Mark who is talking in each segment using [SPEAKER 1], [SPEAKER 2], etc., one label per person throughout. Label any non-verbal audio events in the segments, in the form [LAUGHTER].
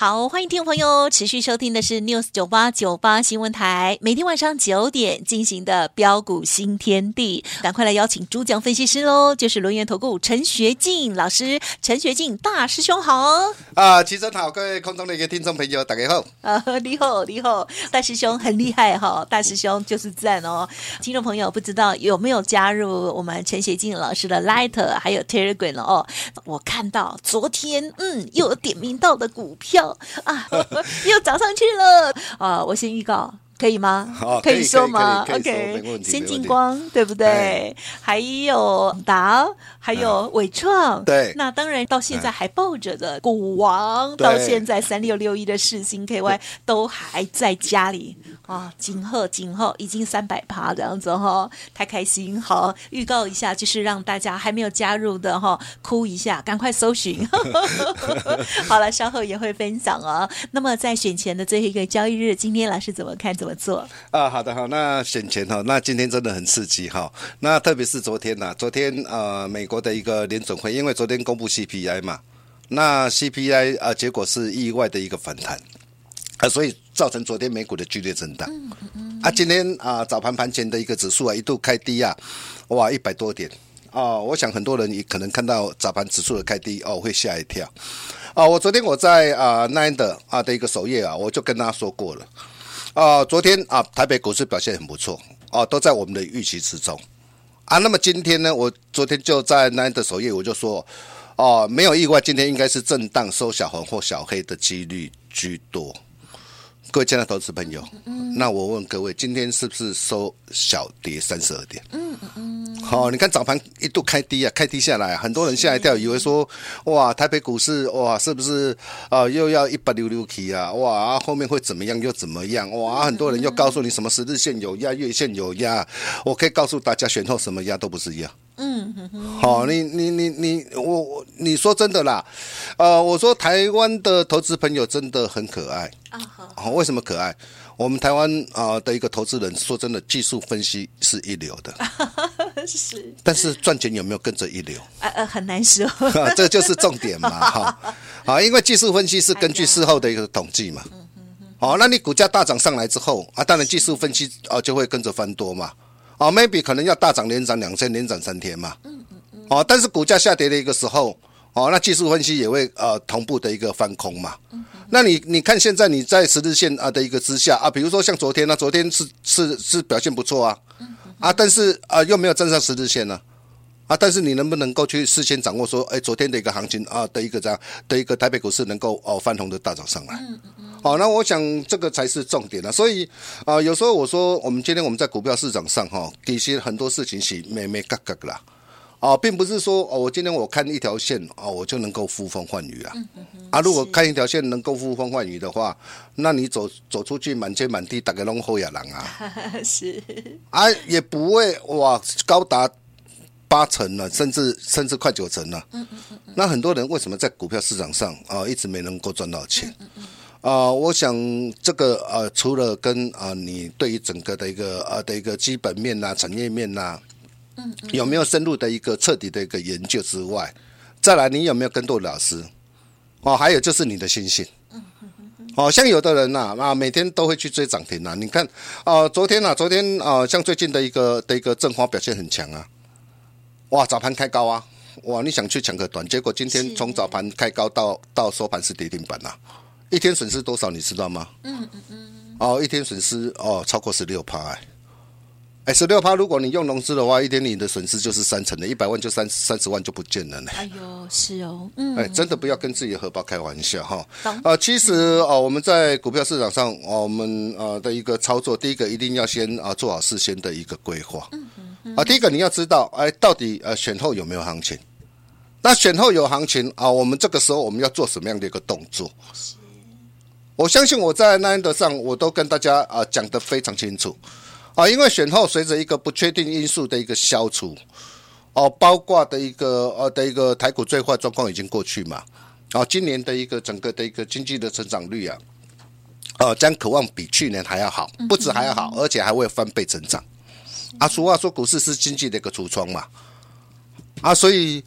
[SPEAKER 1] 好，欢迎听众朋友持续收听的是 News 九八九八新闻台，每天晚上九点进行的标股新天地，赶快来邀请主讲分析师喽，就是轮源投顾陈学进老师，陈学进大师兄好。
[SPEAKER 2] 啊，齐真好，各位空中的一个听众朋友大家好。
[SPEAKER 1] 啊，你好你好，大师兄很厉害哈，大师兄就是赞哦，听众朋友不知道有没有加入我们陈学进老师的 Light 还有 Telegram 哦，我看到昨天嗯又有点名到的股票。啊，[LAUGHS] 又涨上去了啊！我先预告。可以吗？
[SPEAKER 2] 哦、
[SPEAKER 1] 可以说吗？OK，先进光对不对？还有达，还有伟创。
[SPEAKER 2] 对，
[SPEAKER 1] 那当然到现在还抱着的股王，到现在三六六一的世星 KY 都还在家里啊！今后今后已经三百趴这样子哈、哦，太开心！好，预告一下，就是让大家还没有加入的哈，哭一下，赶快搜寻。[LAUGHS] 好了，稍后也会分享啊、哦。那么在选前的最后一个交易日，今天老师怎么看？怎么？做。
[SPEAKER 2] 啊，好的好，那选前哈，那今天真的很刺激哈，那特别是昨天呐，昨天呃美国的一个联准会，因为昨天公布 CPI 嘛，那 CPI 啊结果是意外的一个反弹。啊，所以造成昨天美股的剧烈震荡。啊，今天啊早盘盘前的一个指数啊一度开低啊，哇一百多点。哦，我想很多人也可能看到早盘指数的开低哦会吓一跳。啊，我昨天我在啊 Nine 的啊的一个首页啊，我就跟大家说过了。啊、呃，昨天啊，台北股市表现很不错哦、啊，都在我们的预期之中啊。那么今天呢，我昨天就在那的首页我就说，哦、啊，没有意外，今天应该是震荡收小红或小黑的几率居多。各位亲爱的投资朋友，那我问各位，今天是不是收小跌三十二点？嗯嗯嗯。好，你看早盘一度开低啊，开低下来，很多人吓一跳，以为说哇，台北股市哇，是不是啊又要一百六六 K 啊？哇，后面会怎么样又怎么样？哇，很多人又告诉你什么十日线有压，月线有压。我可以告诉大家，选后什么压都不是压。嗯嗯。好，你你你你我我你说真的啦，呃，我说台湾的投资朋友真的很可爱。啊好，为什么可爱？我们台湾啊的一个投资人，说真的，技术分析是一流的，[LAUGHS] [LAUGHS] 是。但是赚钱有没有跟着一流？[LAUGHS]
[SPEAKER 1] 呃呃，很难说。[LAUGHS]
[SPEAKER 2] 这就是重点嘛，哈。好，因为技术分析是根据事后的一个统计嘛。好，那你股价大涨上来之后啊，当然技术分析啊就会跟着翻多嘛。哦，maybe 可能要大涨连涨两天，连涨三天嘛。嗯嗯嗯。哦，但是股价下跌的一个时候，哦，那技术分析也会呃同步的一个翻空嘛。那你你看现在你在十日线啊的一个之下啊，比如说像昨天呢、啊，昨天是是是表现不错啊，啊，但是啊又没有站上十日线呢，啊，但是你能不能够去事先掌握说，哎，昨天的一个行情啊的一个这样的一个台北股市能够哦翻红的大涨上来，好，那我想这个才是重点了。所以啊，有时候我说我们今天我们在股票市场上哈，其实很多事情是没没嘎嘎啦。哦，并不是说哦，我今天我看一条线哦，我就能够呼风唤雨啊。嗯嗯嗯、啊，如果看一条线能够呼风唤雨的话，那你走走出去满街满地大概拢好野狼啊。[LAUGHS] 是。啊，也不会哇，高达八成了，甚至甚至快九成了。嗯嗯嗯嗯、那很多人为什么在股票市场上啊、哦、一直没能够赚到钱？啊、嗯嗯呃，我想这个呃，除了跟啊、呃、你对于整个的一个呃的一个基本面呐、啊、产业面呐、啊。有没有深入的一个彻底的一个研究之外，再来你有没有跟对老师？哦，还有就是你的心性。哦，像有的人呐啊，每天都会去追涨停呐。你看，哦，昨天呐，昨天啊，像最近的一个的一个正华表现很强啊。哇，早盘开高啊，哇，你想去抢个短，结果今天从早盘开高到到收盘是跌停板呐，一天损失多少你知道吗？嗯嗯嗯。哦，一天损失哦超过十六趴哎。哎，十六趴，如果你用融资的话，一天你的损失就是三成的，一百万就三三十万就不见了呢。哎呦，是哦，嗯，哎，真的不要跟自己的荷包开玩笑哈。啊、呃，其实哦，我们在股票市场上，我们呃的一个操作，第一个一定要先啊做好事先的一个规划。嗯嗯。啊，第一个你要知道，哎，到底呃选后有没有行情？那选后有行情啊，我们这个时候我们要做什么样的一个动作？我相信我在那一德上，我都跟大家啊讲得非常清楚啊，因为选后随着一个不确定因素的一个消除，哦，包括的一个呃的一个台股最坏状况已经过去嘛，哦，今年的一个整个的一个经济的成长率啊，呃，将渴望比去年还要好，不止还要好，而且还会翻倍成长。啊，俗话说股市是经济的一个橱窗嘛，啊，所以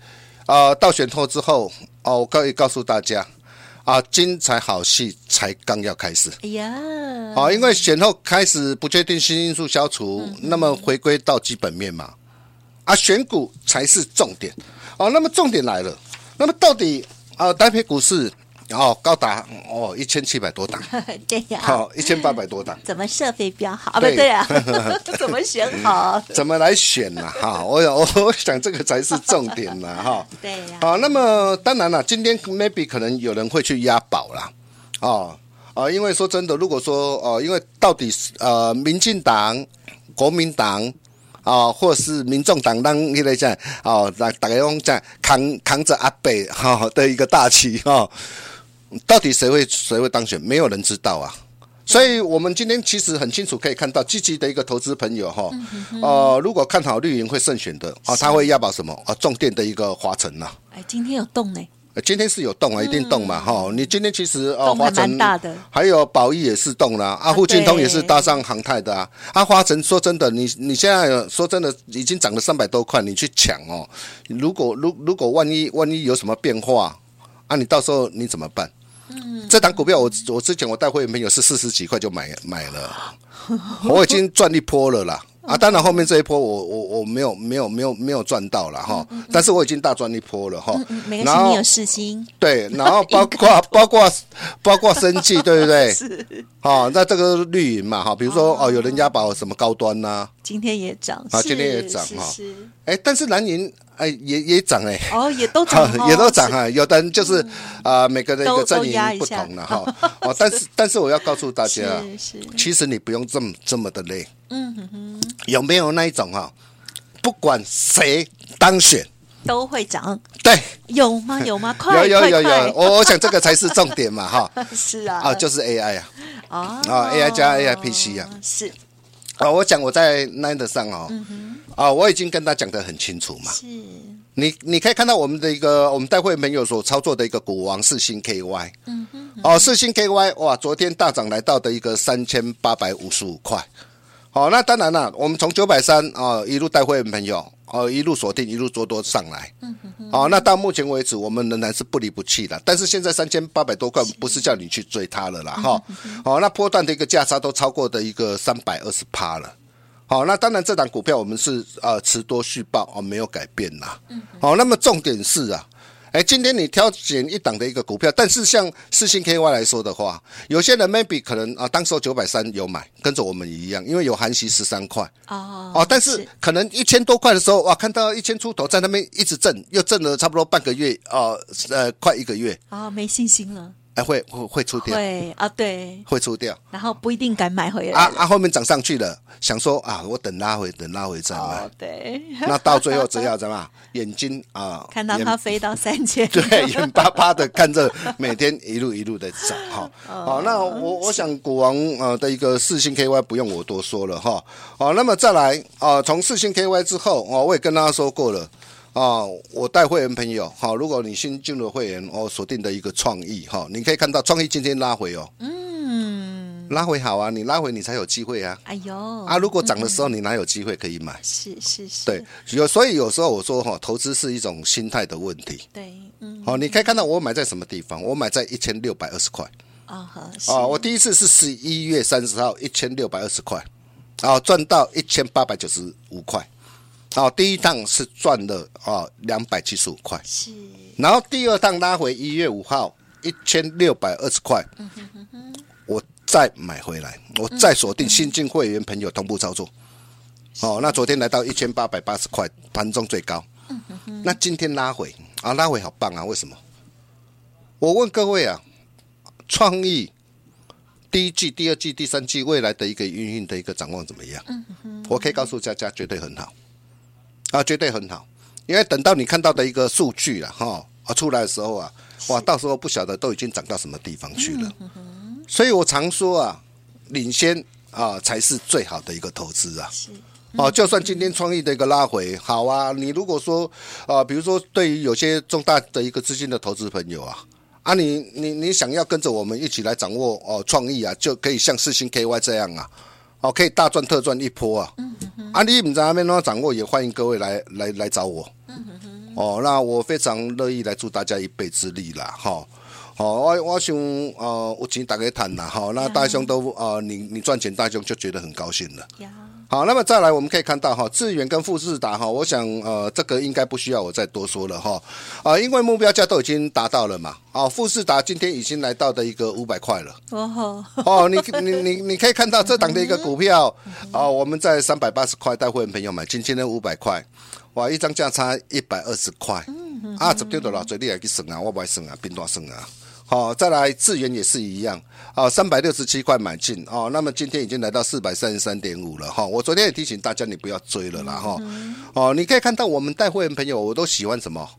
[SPEAKER 2] 啊，到选后之后，哦，我可以告诉大家。啊，精彩好戏才刚要开始。哎呀，啊，因为选后开始不确定性因素消除，嗯、那么回归到基本面嘛，啊，选股才是重点。哦，那么重点来了，那么到底啊，台北股市？哦，高达哦一千七百多档，[LAUGHS]
[SPEAKER 1] 对呀，
[SPEAKER 2] 好一千八百多档，
[SPEAKER 1] 怎么设飞标好？对不对啊？[LAUGHS] 怎么选好？
[SPEAKER 2] 怎么来选呢？哈，我我我想这个才是重点呢，哈。
[SPEAKER 1] 对呀。
[SPEAKER 2] 好，那么当然了，今天 maybe 可能有人会去押宝啦，哦啊，因为说真的，如果说呃，因为到底是呃，民进党、国民党啊，或是民众党，当一类讲哦，大大家用在扛扛着阿北哈的一个大旗哈。到底谁会谁会当选？没有人知道啊！所以，我们今天其实很清楚可以看到，积极的一个投资朋友哈，呃，如果看好绿营会胜选的哦，他会押宝什么啊？重电的一个华晨呐。
[SPEAKER 1] 哎，今天有动呢？
[SPEAKER 2] 今天是有动啊，一定动嘛哈！你今天其实啊，华城还有宝益也是动了啊，富晶通也是搭上航太的啊。啊，华城说真的，你你现在说真的已经涨了三百多块，你去抢哦。如果如如果万一万一有什么变化啊，你到时候你怎么办？嗯，这档股票我我之前我带会员朋友是四十几块就买买了，我已经赚一波了啦。啊，当然后面这一波我我我没有没有没有没有赚到了哈，但是我已经大赚一波了哈。
[SPEAKER 1] 然后你有信心？
[SPEAKER 2] 对，然后包括包括包括生计，对不对？[LAUGHS] 是。好，那这个绿营嘛哈，比如说哦，有人家把我什么高端呐，
[SPEAKER 1] 今天也涨，
[SPEAKER 2] 啊，今天也涨哈。哎，但是蓝营。哎，也也涨哎，
[SPEAKER 1] 哦，也都涨，[LAUGHS]
[SPEAKER 2] 也都涨啊。有的人就是啊，每个人一个阵营不同了哈。[LAUGHS] 哦，但是但是我要告诉大家，[LAUGHS] 其实你不用这么这么的累。嗯哼哼，有没有那一种哈？不管谁当选
[SPEAKER 1] 都会涨。
[SPEAKER 2] 对，
[SPEAKER 1] 有吗？有吗？快
[SPEAKER 2] 有有有有，我我想这个才是重点嘛哈。
[SPEAKER 1] 是啊，
[SPEAKER 2] 啊，就是 AI 啊，哦 AI 加 AI PC 啊，
[SPEAKER 1] 是。
[SPEAKER 2] 啊，我讲我在 Nine 上哦。啊，我已经跟他讲的很清楚嘛。是，你你可以看到我们的一个我们带会朋友所操作的一个股王四星 KY。嗯哼。哦，四星 KY 哇，昨天大涨来到的一个三千八百五十五块。好，那当然了，我们从九百三啊一路带会员朋友哦一路锁定一路做多上来。嗯哼。好，那到目前为止我们仍然是不离不弃的，但是现在三千八百多块不是叫你去追它了啦哈。好，那波段的一个价差都超过的一个三百二十趴了。好，那当然，这档股票我们是呃持多续报哦，没有改变啦。嗯。好，那么重点是啊，哎，今天你挑选一档的一个股票，但是像四星 KY 来说的话，有些人 maybe 可能啊，当时九百三有买，跟着我们一样，因为有含息十三块。哦。哦，但是可能一千多块的时候，哇，看到一千出头在那边一直挣，又挣了差不多半个月哦，呃，快一个月。
[SPEAKER 1] 啊，没信心了。
[SPEAKER 2] 哎，会会会出掉，
[SPEAKER 1] 会啊，对，
[SPEAKER 2] 会出掉，
[SPEAKER 1] 然后不一定敢买回来。
[SPEAKER 2] 啊啊，后面涨上去了，想说啊，我等拉回，等拉回再买。
[SPEAKER 1] 哦，对，[LAUGHS]
[SPEAKER 2] 那到最后只要怎么？眼睛啊，
[SPEAKER 1] 看到它飞到三千，[LAUGHS]
[SPEAKER 2] 对，眼巴巴的看着每天一路一路的涨哈。好，那我我想股王呃的一个四星 KY 不用我多说了哈。好，那么再来啊，从四星 KY 之后哦，我也跟大家说过了。啊，我带会员朋友，好，如果你新进入会员，我锁定的一个创意，哈，你可以看到创意今天拉回哦，嗯，拉回好啊，你拉回你才有机会啊，哎呦，啊，如果涨的时候你哪有机会可以买？
[SPEAKER 1] 是是是，
[SPEAKER 2] 对，有所以有时候我说哈，投资是一种心态的问题，
[SPEAKER 1] 对，嗯，
[SPEAKER 2] 好，你可以看到我买在什么地方？我买在一千六百二十块，啊啊，我第一次是十一月三十号一千六百二十块，啊，赚到一千八百九十五块。哦，第一趟是赚了哦两百七十五块，是，然后第二趟拉回一月五号一千六百二十块，嗯哼哼哼，我再买回来，我再锁定新进会员朋友同步操作，哦，那昨天来到一千八百八十块，盘中最高，嗯哼哼，那今天拉回啊，拉回好棒啊，为什么？我问各位啊，创意第一季、第二季、第三季未来的一个运营的一个展望怎么样？嗯哼，我可以告诉大家，绝对很好。啊，绝对很好，因为等到你看到的一个数据了哈啊出来的时候啊，哇，到时候不晓得都已经涨到什么地方去了。所以我常说啊，领先啊才是最好的一个投资啊。哦，就算今天创意的一个拉回，好啊，你如果说啊，比如说对于有些重大的一个资金的投资朋友啊，啊你，你你你想要跟着我们一起来掌握哦创意啊，就可以像四星 KY 这样啊，哦，可以大赚特赚一波啊。啊，你们在那边怎掌握，也欢迎各位来来来找我。哦，那我非常乐意来助大家一臂之力啦，哈。好，我我想呃，有钱大家谈啦，哈，那大兄都呃，你你赚钱，大兄就觉得很高兴了。好，那么再来，我们可以看到哈，智原跟富士达哈，我想呃，这个应该不需要我再多说了哈，啊，因为目标价都已经达到了嘛，啊，富士达今天已经来到的一个五百块了，哦，哦，你你你你可以看到这档的一个股票，啊，我们在三百八十块带会员朋友买，今天的五百块，哇，一张价差一百二十块，啊，怎么丢的了？最厉害去省啊，我不爱省啊，冰多省啊。好，再来智源也是一样，哦，三百六十七块买进哦，那么今天已经来到四百三十三点五了哈。我昨天也提醒大家，你不要追了啦哈。哦，你可以看到我们带会员朋友，我都喜欢什么，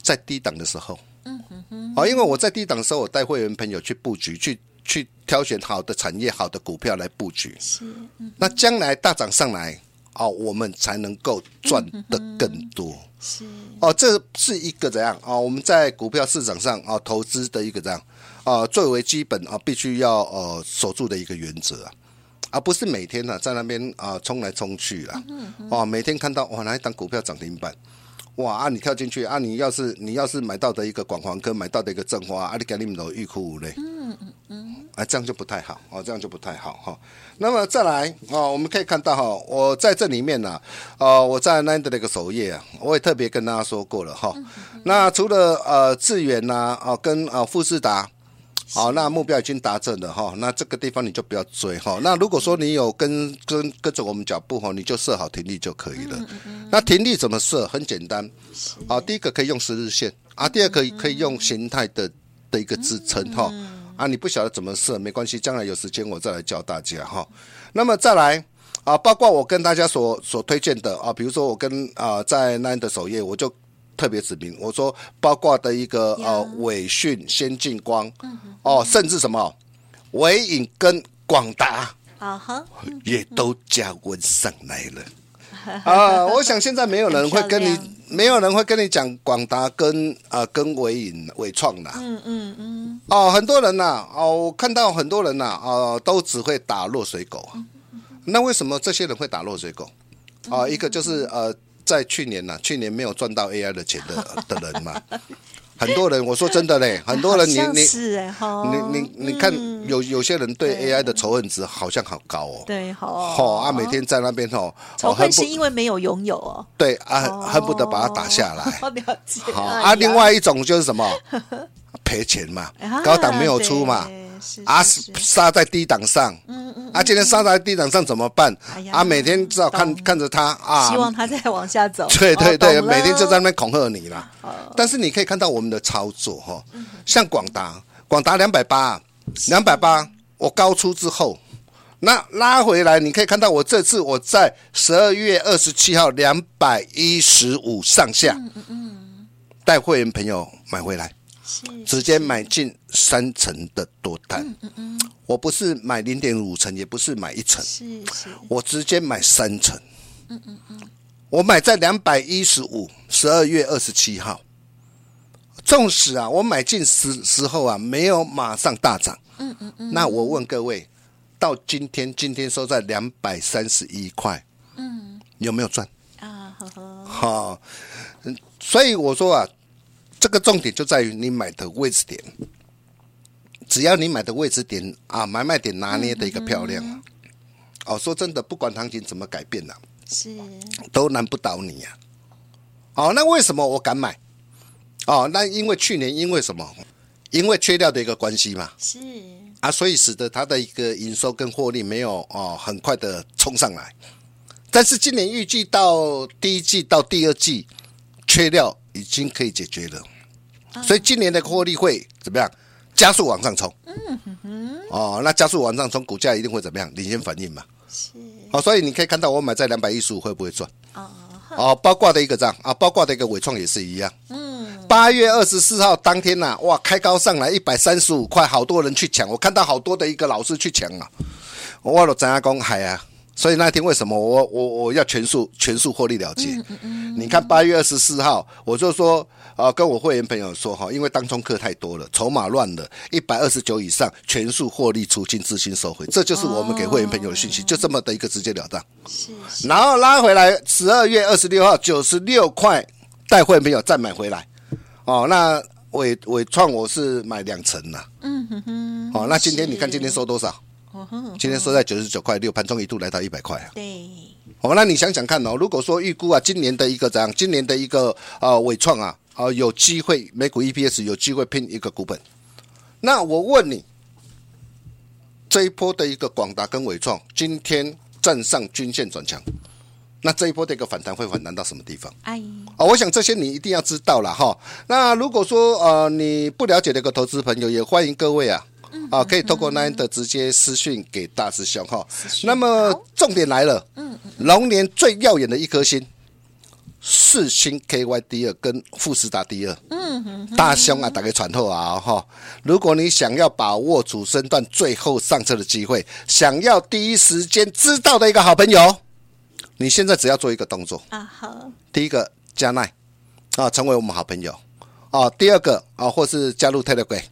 [SPEAKER 2] 在低档的时候，嗯哼，哦，因为我在低档的时候，我带会员朋友去布局，去去挑选好的产业、好的股票来布局。是，那将来大涨上来。哦，我们才能够赚得更多。是哦，这是一个怎样啊、哦？我们在股票市场上啊、哦，投资的一个这样啊，最为基本啊，必须要呃守住的一个原则啊，而不是每天呢、啊、在那边啊冲来冲去了。哦，每天看到哇，哪一档股票涨停板？哇啊，你跳进去啊，你要是你要是买到的一个广黄科，买到的一个正华，啊，你赶紧都欲哭无泪。啊，这样就不太好哦，这样就不太好哈。那么再来哦，我们可以看到哈，我在这里面呢，呃，我在 Nine 的那个首页啊，我也特别跟大家说过了哈。那除了呃智远呐，啊跟啊富士达。好，那目标已经达成了哈，那这个地方你就不要追哈。那如果说你有跟跟跟着我们脚步哈，你就设好停利就可以了。那停利怎么设？很简单，啊，第一个可以用十日线啊，第二个可以用形态的的一个支撑哈。啊，你不晓得怎么设没关系，将来有时间我再来教大家哈。那么再来啊，包括我跟大家所所推荐的啊，比如说我跟啊在 Nine 的首页我就。特别指明，我说包括的一个呃伟讯、先进光，哦，甚至什么伟影跟广达啊哈，也都加温上来了 [LAUGHS] 啊！[LAUGHS] 我想现在没有人会跟你，没有人会跟你讲广达跟啊、呃、跟伟影伟创的，嗯嗯嗯，哦，很多人呐、啊，哦，我看到很多人呐、啊，哦，都只会打落水狗，那为什么这些人会打落水狗？啊，一个就是呃。在去年呐，去年没有赚到 AI 的钱的的人嘛，[LAUGHS] [LAUGHS] 很多人，我说真的嘞，[LAUGHS] 很多人你你你你你看有有些人对 AI 的仇恨值好像好高哦，对，好，好啊，每天在那边哦，
[SPEAKER 1] 仇恨是因为没有拥有哦，
[SPEAKER 2] 对啊，恨不得把它打下来，[LAUGHS] 好啊，另外一种就是什么？赔钱嘛，高档没有出嘛。啊，杀在低档上，嗯嗯，啊，今天杀在低档上怎么办？啊，每天只好看看着他啊，
[SPEAKER 1] 希望他再往下走。
[SPEAKER 2] 对对对，每天就在那边恐吓你啦。但是你可以看到我们的操作哈，像广达，广达两百八，两百八，我高出之后，那拉回来，你可以看到我这次我在十二月二十七号两百一十五上下，嗯嗯，带会员朋友买回来。直接买进三成的多单，嗯嗯，我不是买零点五成，也不是买一成，是是，我直接买三成，嗯嗯嗯，我买在两百一十五，十二月二十七号，纵使啊，我买进时时候啊，没有马上大涨，嗯嗯嗯，那我问各位，到今天今天收在两百三十一块，嗯，有没有赚？啊，好好，好，嗯，所以我说啊。这个重点就在于你买的位置点，只要你买的位置点啊，买卖点拿捏的一个漂亮，嗯、哦，说真的，不管行情怎么改变呢、啊，是都难不倒你呀、啊。哦，那为什么我敢买？哦，那因为去年因为什么？因为缺料的一个关系嘛，是啊，所以使得它的一个营收跟获利没有哦很快的冲上来，但是今年预计到第一季到第二季缺料。已经可以解决了，所以今年的获利会怎么样？加速往上冲。嗯。哦，那加速往上冲，股价一定会怎么样？领先反应嘛。是。哦，所以你可以看到我买在两百一十五会不会赚？哦，哦，包括的一个这样啊，包括的一个伟创也是一样。嗯，八月二十四号当天呐、啊，哇，开高上来一百三十五块，好多人去抢，我看到好多的一个老师去抢啊。我都怎样讲海啊？所以那天为什么我我我要全数全数获利了结？嗯嗯嗯、你看八月二十四号，我就说。啊，跟我会员朋友说哈，因为当冲客太多了，筹码乱了，一百二十九以上全数获利出清，资金收回，这就是我们给会员朋友的讯息，哦、就这么的一个直截了当。是，是。然后拉回来，十二月二十六号九十六块，带会员朋友再买回来。哦，那伟伟创我是买两成呐。嗯哼哼。哦，那今天你看今天收多少？今天收在九十九块六，盘中一度来到一百块啊。对。哦，那你想想看哦，如果说预估啊，今年的一个怎样？今年的一个呃伟创啊。啊，有机会每股 EPS 有机会拼一个股本。那我问你，这一波的一个广达跟伟创今天站上均线转强，那这一波的一个反弹会反弹到什么地方？哎，啊，我想这些你一定要知道了哈。那如果说呃你不了解的一个投资朋友，也欢迎各位啊啊可以透过 Nine 的直接私讯给大师兄哈。那么重点来了，嗯，龙年最耀眼的一颗星。四星 KY 第二跟富士达第二，嗯，大兄啊，打个传透啊哈！如果你想要把握主升段最后上车的机会，想要第一时间知道的一个好朋友，你现在只要做一个动作啊，好，第一个加奈啊，成为我们好朋友啊，第二个啊，或是加入 Telegram。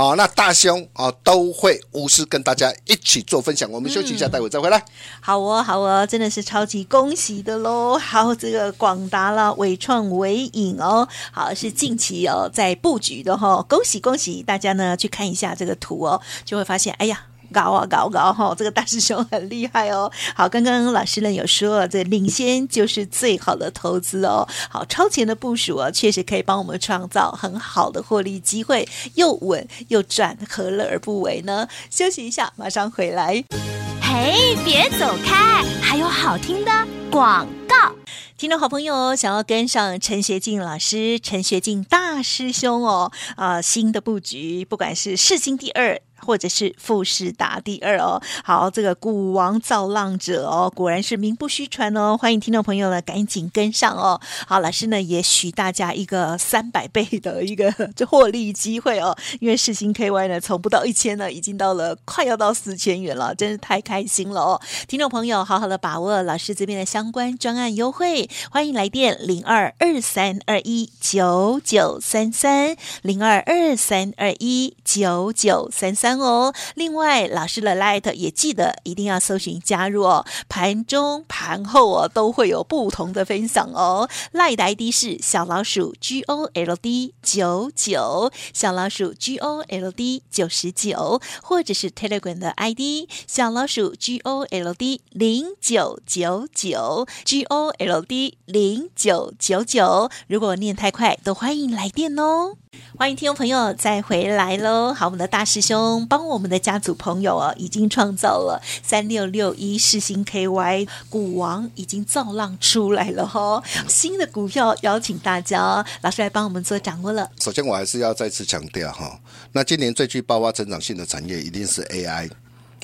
[SPEAKER 2] 好，那大兄啊都会无私跟大家一起做分享。我们休息一下，待会再回来。
[SPEAKER 1] 好哦，好哦，真的是超级恭喜的喽！[LAUGHS] 好，这个广达啦，伟创、伟影哦，好是近期哦在布局的哈、哦，恭喜恭喜大家呢！去看一下这个图哦，就会发现，哎呀。高啊高高哈，这个大师兄很厉害哦。[LAUGHS] 好，刚刚老师呢有说，这领先就是最好的投资哦。好，超前的部署啊，确实可以帮我们创造很好的获利机会，又稳又赚，何乐而不为呢？休息一下，马上回来。嘿，别走开，还有好听的广告。听众好朋友，想要跟上陈学进老师、陈学进大师兄哦，啊、呃，新的布局，不管是世新第二。或者是富士达第二哦，好，这个股王造浪者哦，果然是名不虚传哦，欢迎听众朋友呢赶紧跟上哦。好，老师呢也许大家一个三百倍的一个 [LAUGHS] 这获利机会哦，因为世芯 KY 呢从不到一千呢，已经到了快要到四千元了，真是太开心了哦。听众朋友，好好的把握老师这边的相关专案优惠，欢迎来电零二二三二一九九三三零二二三二一九九三三。哦，另外老师的 Light 也记得一定要搜寻加入哦，盘中盘后哦都会有不同的分享哦。Light 的 ID 是小老鼠 G O L D 九九，小老鼠 G O L D 九十九，或者是 Telegram 的 ID 小老鼠 G O L D 零九九九 G O L D 零九九九。如果念太快，都欢迎来电哦。欢迎听众朋友再回来喽！好，我们的大师兄帮我们的家族朋友啊，已经创造了三六六一世新 KY 股王，已经造浪出来了哈、哦！新的股票邀请大家，老师来帮我们做掌握了。
[SPEAKER 2] 首先，我还是要再次强调哈，那今年最具爆发成长性的产业一定是 AI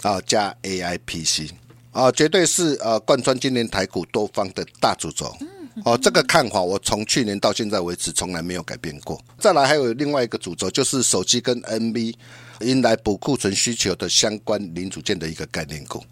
[SPEAKER 2] 啊加 AI PC 啊，绝对是呃贯穿今年台股多方的大主轴。哦，这个看法我从去年到现在为止从来没有改变过。再来还有另外一个主轴，就是手机跟 NB 迎来补库存需求的相关零组件的一个概念股。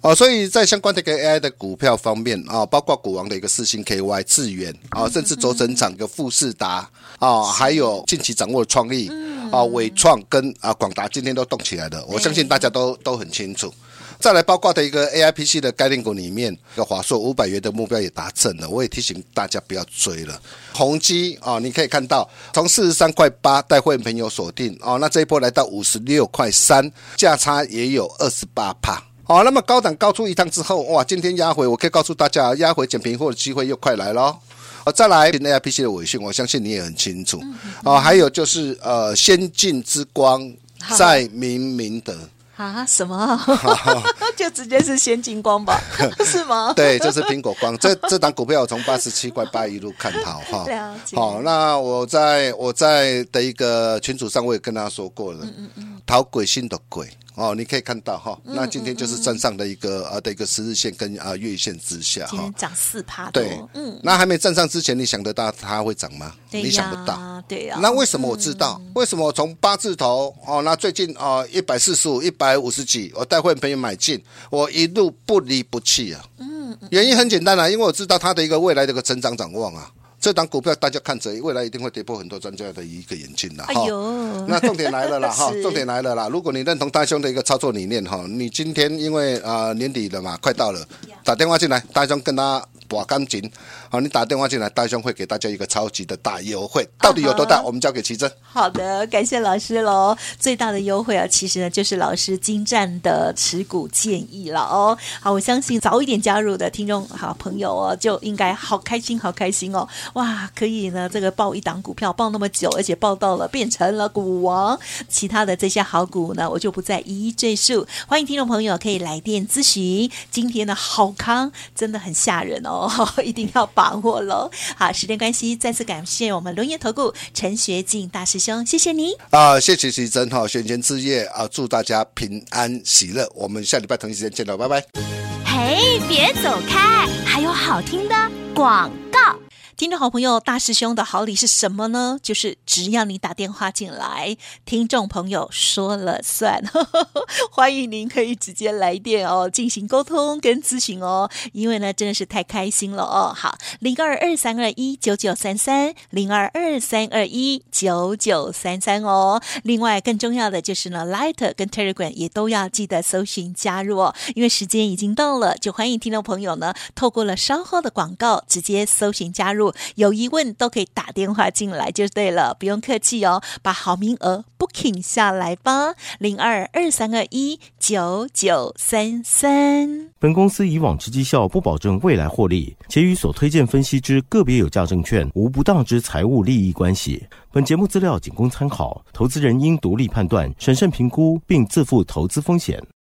[SPEAKER 2] 哦，所以在相关的一个 AI 的股票方面啊，包括股王的一个四星 KY、智原啊，甚至轴承厂的富士达啊，还有近期掌握的创意啊、纬创跟啊广达今天都动起来了，我相信大家都都很清楚。再来包括的一个 AIPC 的概念股里面，个华硕五百元的目标也达成了。我也提醒大家不要追了。宏基啊，你可以看到从四十三块八带会员朋友锁定哦，那这一波来到五十六块三，价差也有二十八帕。好，那么高档高出一趟之后，哇，今天压回，我可以告诉大家，压回捡平货的机会又快来了。哦，再来 AIPC 的尾讯，我相信你也很清楚。哦，还有就是呃，先进之光在明明德。
[SPEAKER 1] 啊，什么？[LAUGHS] 就直接是先进光吧，[LAUGHS] 是吗？
[SPEAKER 2] 对，就是苹果光。这这档股票我从八十七块八一路看好哈。好，那我在我在的一个群组上，我也跟大家说过了。嗯嗯嗯。头鬼心的鬼。哦，你可以看到哈，那今天就是站上的一个呃的一个十日线跟啊月线之下哈，
[SPEAKER 1] 涨四趴
[SPEAKER 2] 对，嗯，那还没站上之前，你想得到它会涨吗？你想不到，
[SPEAKER 1] 对呀。
[SPEAKER 2] 那为什么我知道？为什么我从八字头哦，那最近哦一百四十五、一百五十几，我带会员朋友买进，我一路不离不弃啊。嗯，原因很简单啊，因为我知道它的一个未来的一个成长展望啊。这档股票大家看着，未来一定会跌破很多专家的一个眼镜的哈。那重点来了啦 [LAUGHS] 哈，重点来了啦。如果你认同大兄的一个操作理念哈，你今天因为啊、呃、年底了嘛，快到了，打电话进来，大兄跟他。把钢筋，好，你打电话进来，大兄会给大家一个超级的大优惠，到底有多大？啊、我们交给奇珍。
[SPEAKER 1] 好的，感谢老师喽。最大的优惠啊，其实呢就是老师精湛的持股建议了哦。好，我相信早一点加入的听众好朋友哦，就应该好开心，好开心哦。哇，可以呢，这个报一档股票报那么久，而且报到了变成了股王。其他的这些好股呢，我就不再一一赘述。欢迎听众朋友可以来电咨询。今天的好康真的很吓人哦。哦，[LAUGHS] 一定要把握喽！好，时间关系，再次感谢我们龙岩投顾陈学进大师兄，谢谢你
[SPEAKER 2] 啊，谢谢徐真哈，选前之夜啊，祝大家平安喜乐，我们下礼拜同一时间见到，拜拜。
[SPEAKER 3] 嘿，别走开，还有好听的广告。
[SPEAKER 1] 听众好朋友，大师兄的好礼是什么呢？就是只要你打电话进来，听众朋友说了算。呵 [LAUGHS] 呵欢迎您可以直接来电哦，进行沟通跟咨询哦。因为呢，真的是太开心了哦。好，零二二三二一九九三三，零二二三二一九九三三哦。另外，更重要的就是呢，Light 跟 Telegram 也都要记得搜寻加入哦。因为时间已经到了，就欢迎听众朋友呢，透过了稍后的广告，直接搜寻加入。有疑问都可以打电话进来就对了，不用客气哦，把好名额 booking 下来吧，零二二三二一九九三三。
[SPEAKER 4] 本公司以往之绩效不保证未来获利，且与所推荐分析之个别有价证券无不当之财务利益关系。本节目资料仅供参考，投资人应独立判断、审慎评估，并自负投资风险。